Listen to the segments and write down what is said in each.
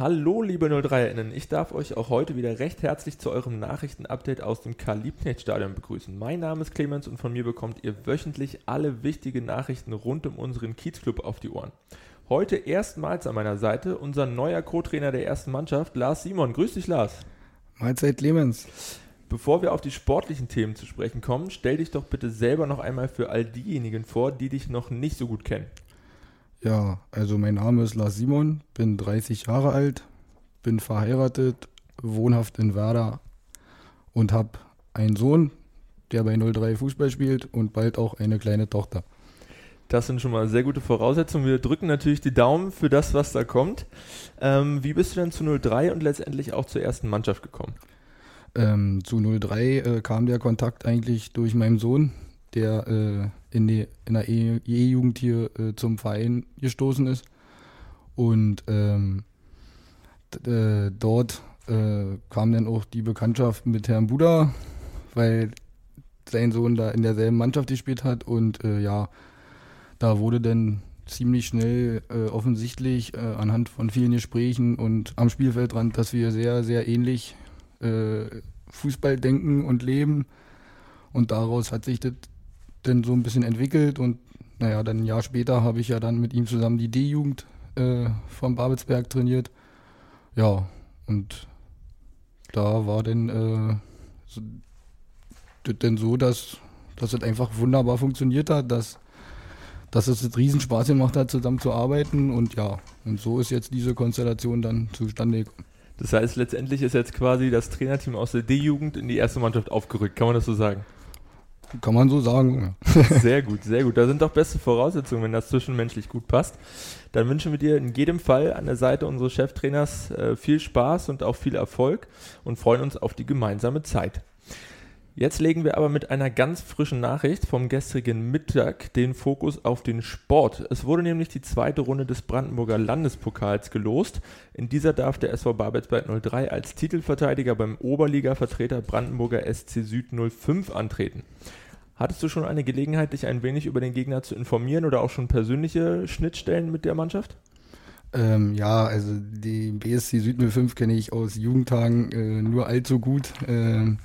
Hallo liebe 03-Innen, ich darf euch auch heute wieder recht herzlich zu eurem Nachrichtenupdate aus dem Karl-Liebknecht-Stadion begrüßen. Mein Name ist Clemens und von mir bekommt ihr wöchentlich alle wichtigen Nachrichten rund um unseren Kiezclub auf die Ohren. Heute erstmals an meiner Seite unser neuer Co-Trainer der ersten Mannschaft, Lars Simon. Grüß dich, Lars. Mahlzeit, Clemens. Bevor wir auf die sportlichen Themen zu sprechen kommen, stell dich doch bitte selber noch einmal für all diejenigen vor, die dich noch nicht so gut kennen. Ja, also mein Name ist Lars Simon, bin 30 Jahre alt, bin verheiratet, wohnhaft in Werder und habe einen Sohn, der bei 03 Fußball spielt und bald auch eine kleine Tochter. Das sind schon mal sehr gute Voraussetzungen. Wir drücken natürlich die Daumen für das, was da kommt. Ähm, wie bist du denn zu 03 und letztendlich auch zur ersten Mannschaft gekommen? Ähm, zu 03 äh, kam der Kontakt eigentlich durch meinen Sohn, der äh, in, die, in der E-Jugend hier äh, zum Verein gestoßen ist. Und ähm, äh, dort äh, kam dann auch die Bekanntschaft mit Herrn Buda, weil sein Sohn da in derselben Mannschaft gespielt hat. Und äh, ja, da wurde dann ziemlich schnell äh, offensichtlich anhand von vielen Gesprächen und am Spielfeldrand, dass wir sehr, sehr ähnlich Fußball denken und leben. Und daraus hat sich das dann so ein bisschen entwickelt und naja, dann ein Jahr später habe ich ja dann mit ihm zusammen die D-Jugend äh, vom Babelsberg trainiert. Ja, und da war dann äh, so, denn so, dass, dass es einfach wunderbar funktioniert hat, dass, dass es jetzt riesen Spaß gemacht hat, zusammen zu arbeiten und ja, und so ist jetzt diese Konstellation dann zustande gekommen. Das heißt, letztendlich ist jetzt quasi das Trainerteam aus der D-Jugend in die erste Mannschaft aufgerückt, kann man das so sagen? Kann man so sagen. sehr gut, sehr gut. Da sind doch beste Voraussetzungen, wenn das zwischenmenschlich gut passt. Dann wünschen wir dir in jedem Fall an der Seite unseres Cheftrainers äh, viel Spaß und auch viel Erfolg und freuen uns auf die gemeinsame Zeit. Jetzt legen wir aber mit einer ganz frischen Nachricht vom gestrigen Mittag den Fokus auf den Sport. Es wurde nämlich die zweite Runde des Brandenburger Landespokals gelost. In dieser darf der SV Babelsberg 03 als Titelverteidiger beim Oberliga-Vertreter Brandenburger SC Süd 05 antreten. Hattest du schon eine Gelegenheit, dich ein wenig über den Gegner zu informieren oder auch schon persönliche Schnittstellen mit der Mannschaft? Ähm, ja, also die BSC Süd 05 kenne ich aus Jugendtagen äh, nur allzu gut. Ähm,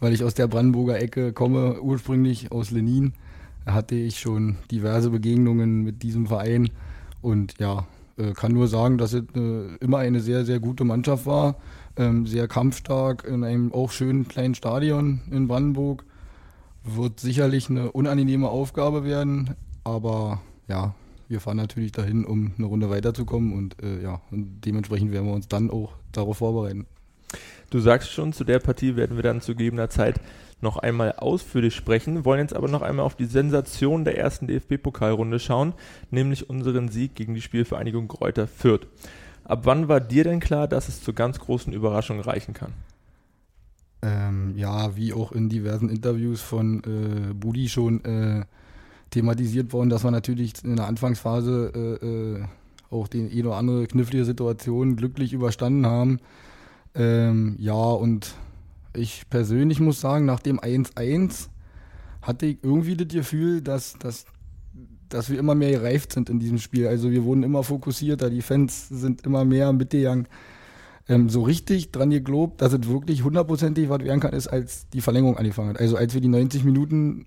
weil ich aus der Brandenburger Ecke komme, ursprünglich aus Lenin. Hatte ich schon diverse Begegnungen mit diesem Verein und ja, äh, kann nur sagen, dass es äh, immer eine sehr, sehr gute Mannschaft war. Ähm, sehr kampfstark in einem auch schönen kleinen Stadion in Brandenburg. Wird sicherlich eine unangenehme Aufgabe werden, aber ja, wir fahren natürlich dahin, um eine Runde weiterzukommen und äh, ja, und dementsprechend werden wir uns dann auch darauf vorbereiten. Du sagst schon, zu der Partie werden wir dann zu gegebener Zeit noch einmal ausführlich sprechen, wollen jetzt aber noch einmal auf die Sensation der ersten DFB-Pokalrunde schauen, nämlich unseren Sieg gegen die Spielvereinigung Kräuter Fürth. Ab wann war dir denn klar, dass es zu ganz großen Überraschungen reichen kann? Ähm, ja, wie auch in diversen Interviews von äh, Budi schon äh, thematisiert worden, dass wir natürlich in der Anfangsphase äh, äh auch die eine oder andere knifflige Situation glücklich überstanden haben. Ähm, ja, und ich persönlich muss sagen, nach dem 1-1 hatte ich irgendwie das Gefühl, dass, dass, dass wir immer mehr gereift sind in diesem Spiel. Also wir wurden immer fokussierter, die Fans sind immer mehr mitgegangen. Ähm, so richtig dran geglaubt, dass es wirklich hundertprozentig was werden kann, ist, als die Verlängerung angefangen hat. Also als wir die 90 Minuten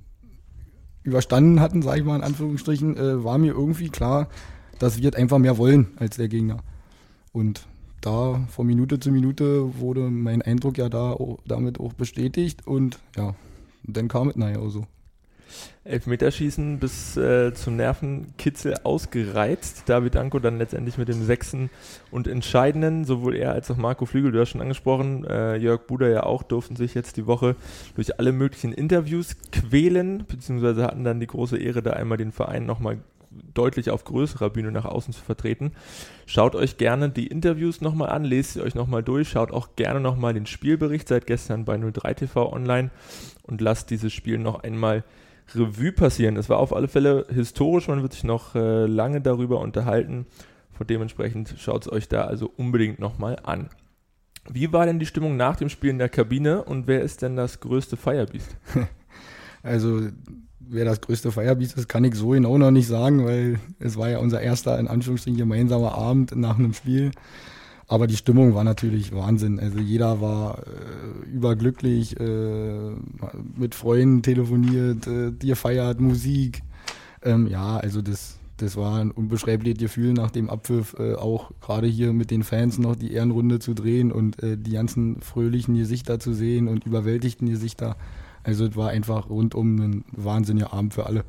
überstanden hatten, sage ich mal in Anführungsstrichen, äh, war mir irgendwie klar, dass wir einfach mehr wollen als der Gegner. Und da von Minute zu Minute wurde mein Eindruck ja da auch, damit auch bestätigt und ja, dann kam es auch so. Elfmeterschießen bis äh, zum Nervenkitzel ausgereizt. David Anko dann letztendlich mit dem sechsten und entscheidenden, sowohl er als auch Marco Flügel, du hast schon angesprochen, äh, Jörg Buder ja auch, durften sich jetzt die Woche durch alle möglichen Interviews quälen, beziehungsweise hatten dann die große Ehre, da einmal den Verein nochmal deutlich auf größerer Bühne nach außen zu vertreten. Schaut euch gerne die Interviews nochmal an, lest sie euch nochmal durch, schaut auch gerne nochmal den Spielbericht seit gestern bei 03TV online und lasst dieses Spiel noch einmal Revue passieren. Es war auf alle Fälle historisch, man wird sich noch äh, lange darüber unterhalten. Von dementsprechend schaut es euch da also unbedingt nochmal an. Wie war denn die Stimmung nach dem Spiel in der Kabine und wer ist denn das größte Firebeast? Also wer das größte Firebeast ist, kann ich so genau noch nicht sagen, weil es war ja unser erster, in Anführungsstrichen, gemeinsamer Abend nach einem Spiel. Aber die Stimmung war natürlich Wahnsinn. Also jeder war äh, überglücklich, äh, mit Freunden telefoniert, äh, dir feiert, Musik. Ähm, ja, also das, das war ein unbeschreibliches Gefühl nach dem Abpfiff, äh, auch gerade hier mit den Fans noch die Ehrenrunde zu drehen und äh, die ganzen fröhlichen Gesichter zu sehen und überwältigten Gesichter. Also es war einfach rundum ein wahnsinniger Abend für alle.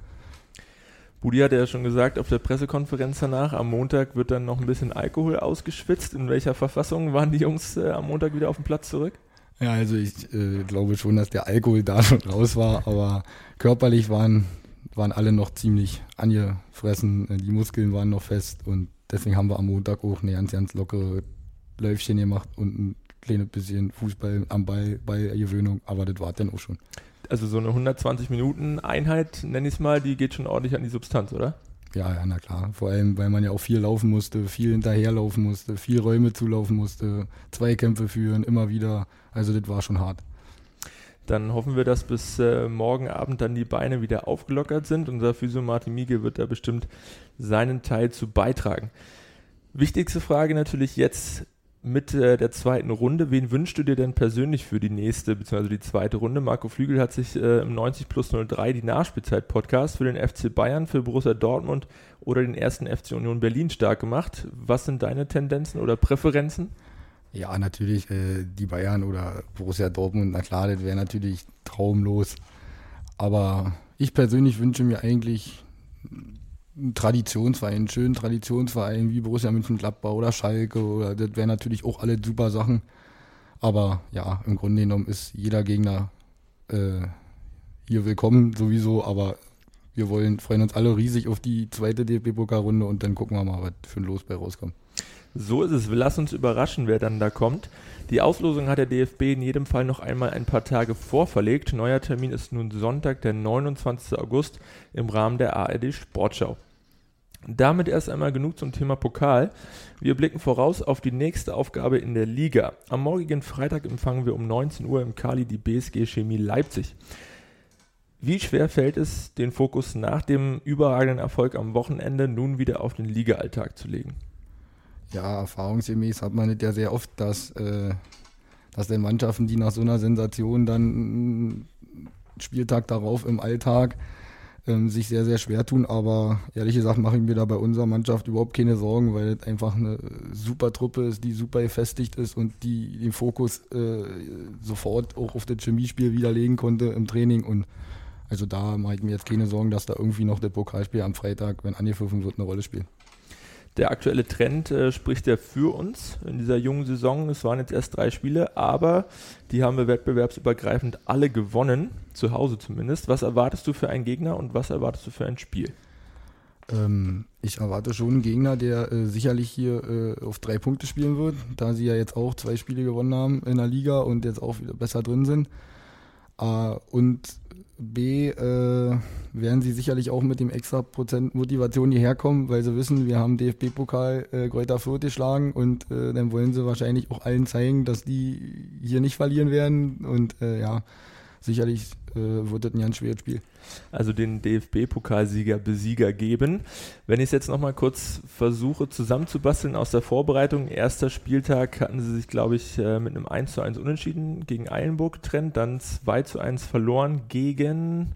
Budi hat ja schon gesagt, auf der Pressekonferenz danach, am Montag wird dann noch ein bisschen Alkohol ausgeschwitzt. In welcher Verfassung waren die Jungs äh, am Montag wieder auf dem Platz zurück? Ja, also ich äh, glaube schon, dass der Alkohol da schon raus war, aber körperlich waren, waren alle noch ziemlich angefressen. Die Muskeln waren noch fest und deswegen haben wir am Montag auch eine ganz, ganz lockere Läufchen gemacht und ein kleines bisschen Fußball am Ball bei Gewöhnung, aber das war dann auch schon also so eine 120 Minuten Einheit, nenne ich es mal, die geht schon ordentlich an die Substanz, oder? Ja, ja, na klar. Vor allem, weil man ja auch viel laufen musste, viel hinterherlaufen musste, viel Räume zulaufen musste, Zweikämpfe führen, immer wieder. Also das war schon hart. Dann hoffen wir, dass bis äh, morgen Abend dann die Beine wieder aufgelockert sind. Unser Physio Martin Miege wird da bestimmt seinen Teil zu beitragen. Wichtigste Frage natürlich jetzt, mit äh, der zweiten Runde. Wen wünschst du dir denn persönlich für die nächste bzw. die zweite Runde? Marco Flügel hat sich äh, im 90 plus 03 die Nachspielzeit-Podcast für den FC Bayern, für Borussia Dortmund oder den ersten FC Union Berlin stark gemacht. Was sind deine Tendenzen oder Präferenzen? Ja, natürlich äh, die Bayern oder Borussia Dortmund. Na klar, das wäre natürlich traumlos. Aber ich persönlich wünsche mir eigentlich Traditionsverein, schönen Traditionsverein wie Borussia Mönchengladbach oder Schalke oder das wären natürlich auch alle super Sachen. Aber ja, im Grunde genommen ist jeder Gegner äh, hier willkommen sowieso, aber wir wollen, freuen uns alle riesig auf die zweite DFB-Pokalrunde und dann gucken wir mal, was für ein Los bei rauskommt. So ist es. Lassen uns überraschen, wer dann da kommt. Die Auslosung hat der DFB in jedem Fall noch einmal ein paar Tage vorverlegt. Neuer Termin ist nun Sonntag, der 29. August im Rahmen der ARD Sportschau. Damit erst einmal genug zum Thema Pokal. Wir blicken voraus auf die nächste Aufgabe in der Liga. Am morgigen Freitag empfangen wir um 19 Uhr im Kali die BSG Chemie Leipzig. Wie schwer fällt es, den Fokus nach dem überragenden Erfolg am Wochenende nun wieder auf den Liga-Alltag zu legen? Ja, erfahrungsgemäß hat man es ja sehr oft, dass, äh, dass den Mannschaften, die nach so einer Sensation dann Spieltag darauf im Alltag ähm, sich sehr, sehr schwer tun. Aber ehrlich gesagt mache ich mir da bei unserer Mannschaft überhaupt keine Sorgen, weil es einfach eine super Truppe ist, die super gefestigt ist und die den Fokus äh, sofort auch auf das Chemiespiel widerlegen konnte im Training. Und also da mache ich mir jetzt keine Sorgen, dass da irgendwie noch das Pokalspiel am Freitag, wenn angepfiffen wird, eine Rolle spielt. Der aktuelle Trend äh, spricht ja für uns in dieser jungen Saison. Es waren jetzt erst drei Spiele, aber die haben wir wettbewerbsübergreifend alle gewonnen, zu Hause zumindest. Was erwartest du für einen Gegner und was erwartest du für ein Spiel? Ähm, ich erwarte schon einen Gegner, der äh, sicherlich hier äh, auf drei Punkte spielen wird, da sie ja jetzt auch zwei Spiele gewonnen haben in der Liga und jetzt auch wieder besser drin sind. Äh, und B, äh, werden sie sicherlich auch mit dem extra Prozent Motivation hierher kommen, weil sie wissen, wir haben DFB-Pokal äh, Kräuter Fürth geschlagen und äh, dann wollen sie wahrscheinlich auch allen zeigen, dass die hier nicht verlieren werden und äh, ja, sicherlich äh, wird das ein ganz schweres Spiel. Also den DFB-Pokalsieger, Besieger geben. Wenn ich es jetzt nochmal kurz versuche zusammenzubasteln aus der Vorbereitung, erster Spieltag hatten sie sich, glaube ich, äh, mit einem 1 zu 1 Unentschieden gegen Eilenburg getrennt, dann 2 zu 1 verloren gegen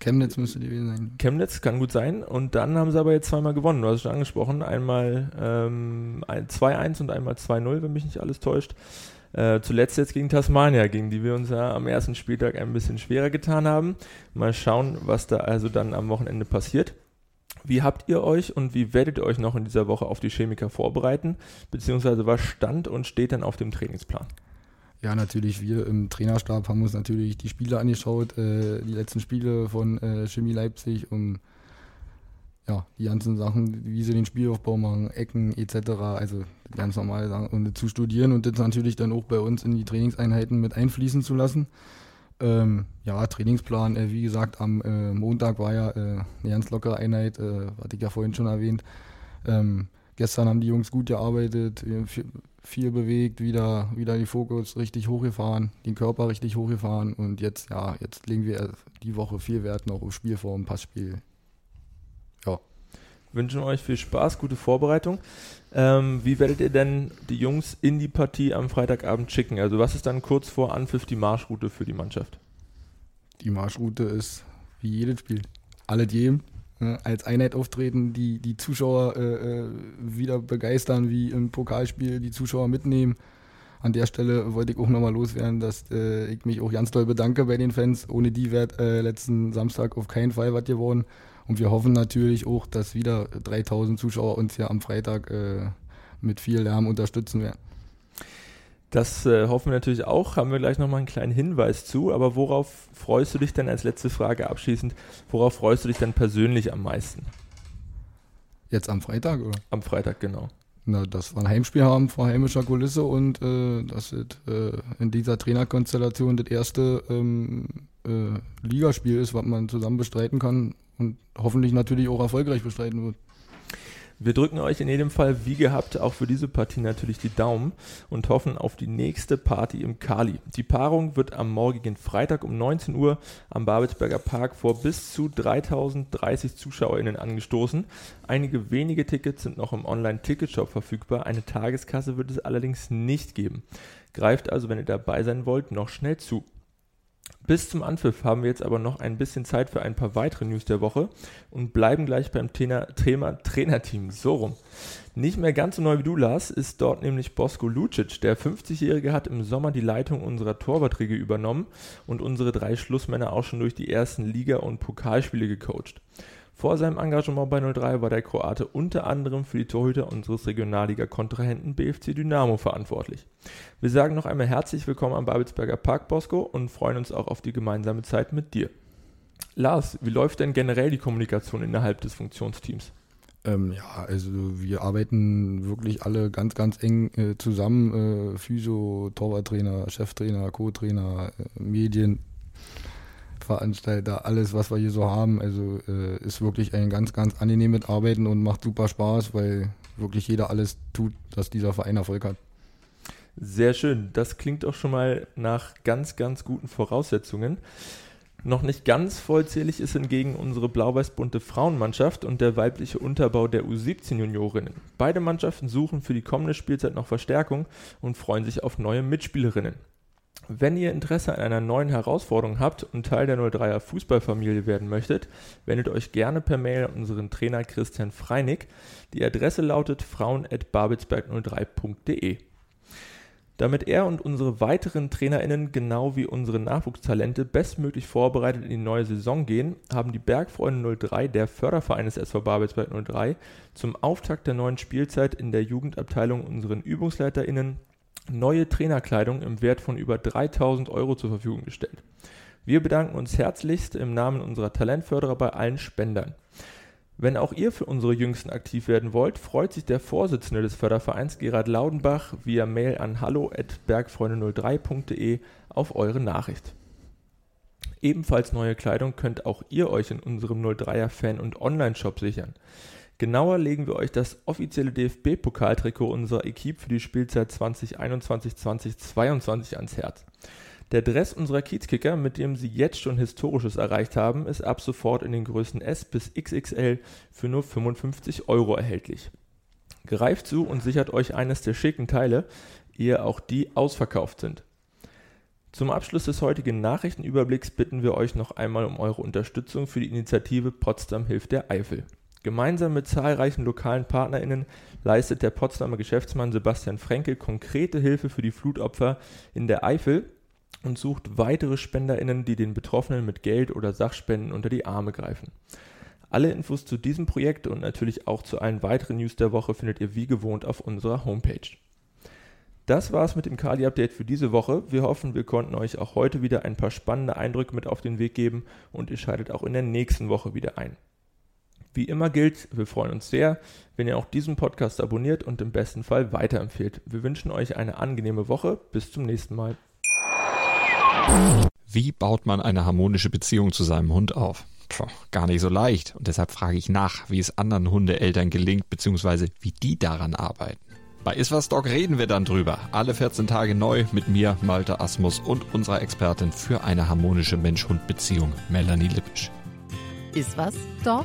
Chemnitz müsste die gewesen sein. Chemnitz kann gut sein. Und dann haben sie aber jetzt zweimal gewonnen. Du hast es schon angesprochen. Einmal ähm, 2-1 und einmal 2-0, wenn mich nicht alles täuscht. Äh, zuletzt jetzt gegen Tasmania, gegen die wir uns ja am ersten Spieltag ein bisschen schwerer getan haben. Mal schauen, was da also dann am Wochenende passiert. Wie habt ihr euch und wie werdet ihr euch noch in dieser Woche auf die Chemiker vorbereiten? Beziehungsweise was stand und steht dann auf dem Trainingsplan? Ja, natürlich, wir im Trainerstab haben uns natürlich die Spiele angeschaut, äh, die letzten Spiele von äh, Chemie Leipzig, um ja, die ganzen Sachen, wie sie den Spielaufbau machen, Ecken etc., also ganz normale Sachen, und zu studieren und das natürlich dann auch bei uns in die Trainingseinheiten mit einfließen zu lassen. Ähm, ja, Trainingsplan, äh, wie gesagt, am äh, Montag war ja äh, eine ganz lockere Einheit, äh, hatte ich ja vorhin schon erwähnt. Ähm, gestern haben die Jungs gut gearbeitet, viel, viel, bewegt, wieder, wieder die Fokus richtig hochgefahren, den Körper richtig hochgefahren und jetzt, ja, jetzt legen wir die Woche viel Wert noch auf Spielform, Passspiel, wünschen euch viel Spaß, gute Vorbereitung. Ähm, wie werdet ihr denn die Jungs in die Partie am Freitagabend schicken? Also was ist dann kurz vor Anpfiff die Marschroute für die Mannschaft? Die Marschroute ist wie jedes Spiel. Alle jedem ne, als Einheit auftreten, die, die Zuschauer äh, äh, wieder begeistern, wie im Pokalspiel die Zuschauer mitnehmen. An der Stelle wollte ich auch nochmal loswerden, dass äh, ich mich auch ganz doll bedanke bei den Fans. Ohne die wäre äh, letzten Samstag auf keinen Fall was geworden. Und wir hoffen natürlich auch, dass wieder 3000 Zuschauer uns ja am Freitag äh, mit viel Lärm unterstützen werden. Das äh, hoffen wir natürlich auch. Haben wir gleich nochmal einen kleinen Hinweis zu. Aber worauf freust du dich denn als letzte Frage abschließend? Worauf freust du dich denn persönlich am meisten? Jetzt am Freitag, oder? Am Freitag, genau. Na, dass wir ein Heimspiel haben vor heimischer Kulisse und äh, dass es äh, in dieser Trainerkonstellation das erste ähm, äh, Ligaspiel ist, was man zusammen bestreiten kann und hoffentlich natürlich auch erfolgreich bestreiten wird. Wir drücken euch in jedem Fall wie gehabt auch für diese Partie natürlich die Daumen und hoffen auf die nächste Party im Kali. Die Paarung wird am morgigen Freitag um 19 Uhr am Babelsberger Park vor bis zu 3030 ZuschauerInnen angestoßen. Einige wenige Tickets sind noch im Online-Ticketshop verfügbar. Eine Tageskasse wird es allerdings nicht geben. Greift also, wenn ihr dabei sein wollt, noch schnell zu. Bis zum Anpfiff haben wir jetzt aber noch ein bisschen Zeit für ein paar weitere News der Woche und bleiben gleich beim Thema, Thema Trainerteam. So rum. Nicht mehr ganz so neu wie du, Lars, ist dort nämlich Bosko Lucic. Der 50-Jährige hat im Sommer die Leitung unserer Torwarträge übernommen und unsere drei Schlussmänner auch schon durch die ersten Liga- und Pokalspiele gecoacht. Vor seinem Engagement bei 03 war der Kroate unter anderem für die Torhüter unseres Regionalliga-Kontrahenten BFC Dynamo verantwortlich. Wir sagen noch einmal herzlich willkommen am Babelsberger Park, Bosco, und freuen uns auch auf die gemeinsame Zeit mit dir. Lars, wie läuft denn generell die Kommunikation innerhalb des Funktionsteams? Ähm, ja, also wir arbeiten wirklich alle ganz, ganz eng äh, zusammen. Äh, Physio, Torwarttrainer, Cheftrainer, Co-Trainer, äh, Medien, Veranstalter, alles, was wir hier so haben. Also äh, ist wirklich ein ganz, ganz angenehmes Arbeiten und macht super Spaß, weil wirklich jeder alles tut, dass dieser Verein Erfolg hat. Sehr schön. Das klingt auch schon mal nach ganz, ganz guten Voraussetzungen. Noch nicht ganz vollzählig ist hingegen unsere blau-weiß-bunte Frauenmannschaft und der weibliche Unterbau der U17-Juniorinnen. Beide Mannschaften suchen für die kommende Spielzeit noch Verstärkung und freuen sich auf neue Mitspielerinnen. Wenn ihr Interesse an einer neuen Herausforderung habt und Teil der 03er Fußballfamilie werden möchtet, wendet euch gerne per Mail an unseren Trainer Christian Freinig. Die Adresse lautet frauen.babelsberg03.de. Damit er und unsere weiteren TrainerInnen genau wie unsere Nachwuchstalente bestmöglich vorbereitet in die neue Saison gehen, haben die Bergfreunde 03, der Förderverein des SV Babelsberg 03, zum Auftakt der neuen Spielzeit in der Jugendabteilung unseren ÜbungsleiterInnen neue Trainerkleidung im Wert von über 3000 Euro zur Verfügung gestellt. Wir bedanken uns herzlichst im Namen unserer Talentförderer bei allen Spendern. Wenn auch ihr für unsere Jüngsten aktiv werden wollt, freut sich der Vorsitzende des Fördervereins Gerhard Laudenbach via Mail an hallo@bergfreunde03.de auf eure Nachricht. Ebenfalls neue Kleidung könnt auch ihr euch in unserem 03er Fan- und Online-Shop sichern. Genauer legen wir euch das offizielle DFB-Pokaltrikot unserer Equipe für die Spielzeit 2021-2022 ans Herz. Der Dress unserer Kiezkicker, mit dem sie jetzt schon Historisches erreicht haben, ist ab sofort in den Größen S bis XXL für nur 55 Euro erhältlich. Greift zu und sichert euch eines der schicken Teile, ehe auch die ausverkauft sind. Zum Abschluss des heutigen Nachrichtenüberblicks bitten wir euch noch einmal um eure Unterstützung für die Initiative Potsdam hilft der Eifel. Gemeinsam mit zahlreichen lokalen PartnerInnen leistet der Potsdamer Geschäftsmann Sebastian Frenkel konkrete Hilfe für die Flutopfer in der Eifel und sucht weitere SpenderInnen, die den Betroffenen mit Geld oder Sachspenden unter die Arme greifen. Alle Infos zu diesem Projekt und natürlich auch zu allen weiteren News der Woche findet ihr wie gewohnt auf unserer Homepage. Das war's mit dem Kali-Update für diese Woche. Wir hoffen, wir konnten euch auch heute wieder ein paar spannende Eindrücke mit auf den Weg geben und ihr schaltet auch in der nächsten Woche wieder ein. Wie immer gilt, wir freuen uns sehr, wenn ihr auch diesen Podcast abonniert und im besten Fall weiterempfehlt. Wir wünschen euch eine angenehme Woche. Bis zum nächsten Mal. Wie baut man eine harmonische Beziehung zu seinem Hund auf? Puh, gar nicht so leicht. Und deshalb frage ich nach, wie es anderen Hundeeltern gelingt, beziehungsweise wie die daran arbeiten. Bei Iswas Dog reden wir dann drüber. Alle 14 Tage neu mit mir, Malte Asmus und unserer Expertin für eine harmonische Mensch-Hund-Beziehung, Melanie Lippisch. Iswas Dog?